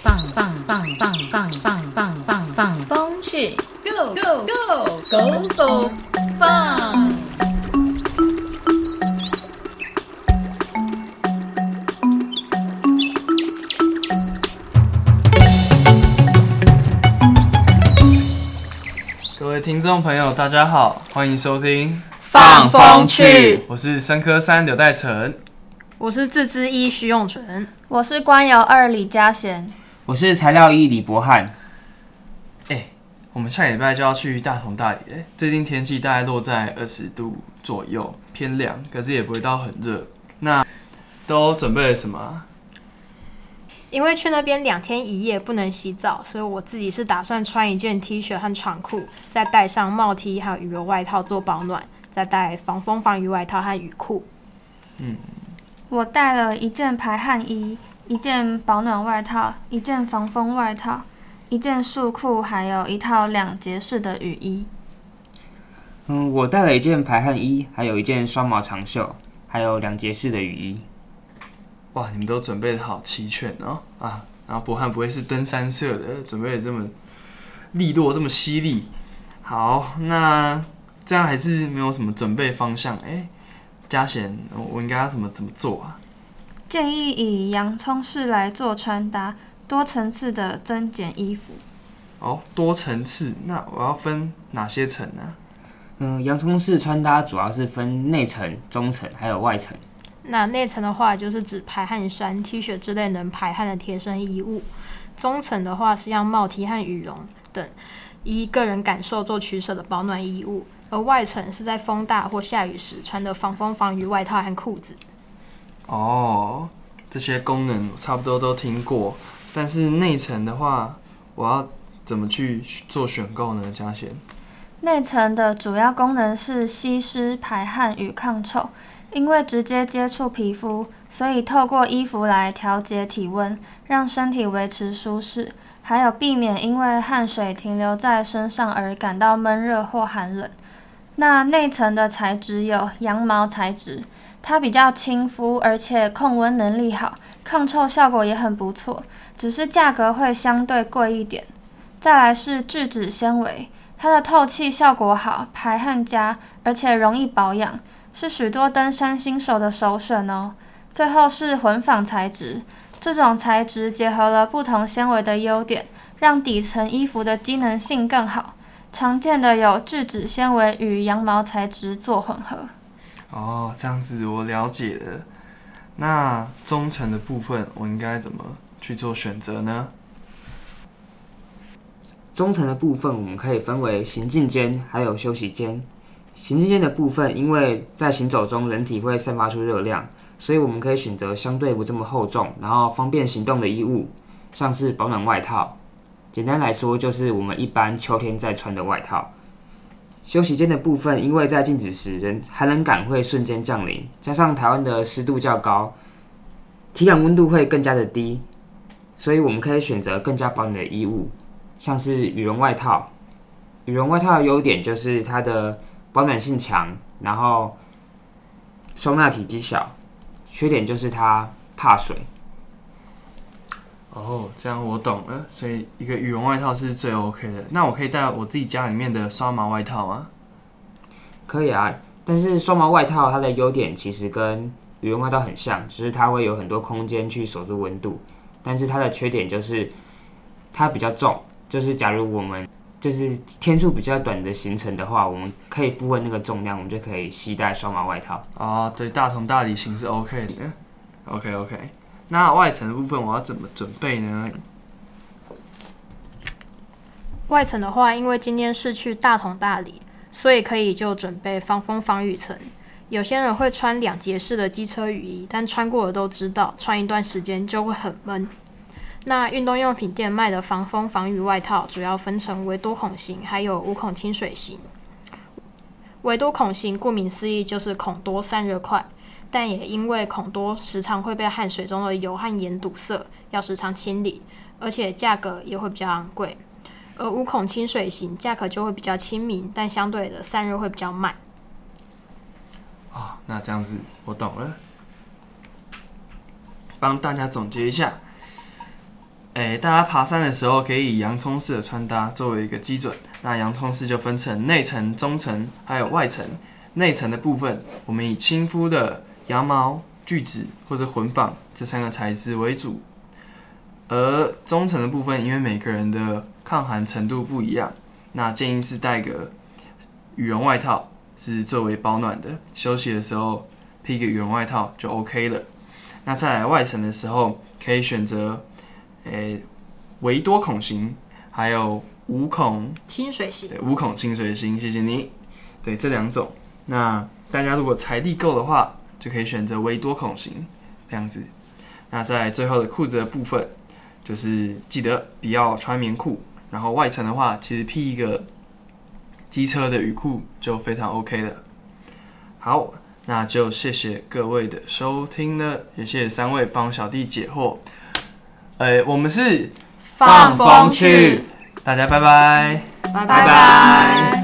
放放放放放放放放放风去，Go Go Go Go Go 放！各位听众朋友，大家好，欢迎收听，放风去我是生科三刘代成。我是自资一徐永纯，我是官窑二李嘉贤，我是材料一李博翰。哎、我们下礼拜就要去大同大理嘞。最近天气大概落在二十度左右，偏凉，可是也不会到很热。那都准备了什么啊？因为去那边两天一夜不能洗澡，所以我自己是打算穿一件 T 恤和长裤，再戴上帽 T 还有羽绒外套做保暖，再带防风防雨外套和雨裤。嗯我带了一件排汗衣，一件保暖外套，一件防风外套，一件束裤，还有一套两节式的雨衣。嗯，我带了一件排汗衣，还有一件双毛长袖，还有两节式的雨衣。哇，你们都准备的好齐全哦啊！然后博翰不会是登山社的，准备的这么利落，这么犀利。好，那这样还是没有什么准备方向。哎、嘉贤，我我应该要怎么怎么做啊？建议以洋葱式来做穿搭，多层次的增减衣服。哦，多层次，那我要分哪些层呢、嗯，洋葱式穿搭主要是分内层、中层还有外层。那内层的话就是指排汗衫、T 恤之类能排汗的贴身衣物；中层的话是样帽 T 和羽绒等依个人感受做取舍的保暖衣物；而外层是在风大或下雨时穿的防风防雨外套和裤子。哦，这些功能差不多都听过，但是内层的话，我要怎么去做选购呢？嘉贤？内层的主要功能是吸湿、排汗与抗臭，因为直接接触皮肤，所以透过衣服来调节体温，让身体维持舒适，还有避免因为汗水停留在身上而感到闷热或寒冷。那内层的材质有羊毛材质，它比较亲肤，而且控温能力好，抗臭效果也很不错，只是价格会相对贵一点。再来是聚酯纤维。它的透气效果好，排汗佳，而且容易保养，是许多登山新手的首选哦。最后是混纺材质，这种材质结合了不同纤维的优点，让底层衣服的机能性更好。常见的有聚酯纤维与羊毛材质做混合。哦，这样子我了解了。那中层的部分，我应该怎么去做选择呢？中层的部分我们可以分为行进间还有休息间。行进间的部分，因为在行走中人体会散发出热量，所以我们可以选择相对不这么厚重，然后方便行动的衣物，像是保暖外套。简单来说，就是我们一般秋天在穿的外套。休息间的部分，因为在静止时，人寒冷感会瞬间降临，加上台湾的湿度较高，体感温度会更加的低，所以我们可以选择更加保暖的衣物，像是羽绒外套。羽绒外套的优点就是它的保暖性强，然后收纳体积小，缺点就是它怕水。哦，这样我懂了。所以一个羽绒外套是最 OK 的。那我可以带我自己家里面的刷毛外套吗？可以啊，但是双毛外套它的优点其实跟羽绒外套很像，只是它会有很多空间去锁住温度。但是它的缺点就是它比较重，就是假如我们就是天数比较短的行程的话，我们可以负荷那个重量，我们就可以携带双毛外套。哦，对，大同大理行是 OK 的。OK OK。那外层的部分我要怎么准备呢？外层的话，因为今天是去大同大理，所以可以就准备防风防雨层。有些人会穿两节式的机车雨衣，但穿过的都知道，穿一段时间就会很闷。那运动用品店卖的防风防雨外套主要分成维多孔型，还有无孔清水型。维多孔型顾名思义就是孔多散热快，但也因为孔多时常会被汗水中的油和盐堵塞，要时常清理，而且价格也会比较昂贵。而无孔清水型价格就会比较亲民，但相对的散热会比较慢。哦，那这样子我懂了。帮大家总结一下，诶、大家爬山的时候可以以洋葱式的穿搭作为一个基准。那洋葱式就分成内层、中层还有外层。内层的部分，我们以亲肤的羊毛、聚酯或者混纺这三个材质为主。而中层的部分，因为每个人的抗寒程度不一样，那建议是带个羽绒外套，是作为保暖的。休息的时候披个羽绒外套就 OK 了。那再来外层的时候，可以选择诶维多孔型，还有五孔清水型。对，无孔清水型，谢谢你。对，这两种，那大家如果财力够的话，就可以选择微多孔型这样子。那在最后的裤子的部分，就是记得不要穿棉裤，然后外层的话，其实披一个机车的雨裤就非常 OK 了。好，那就谢谢各位的收听了，也谢谢三位帮小弟解惑。呃，我们是放风去，大家拜拜。拜拜拜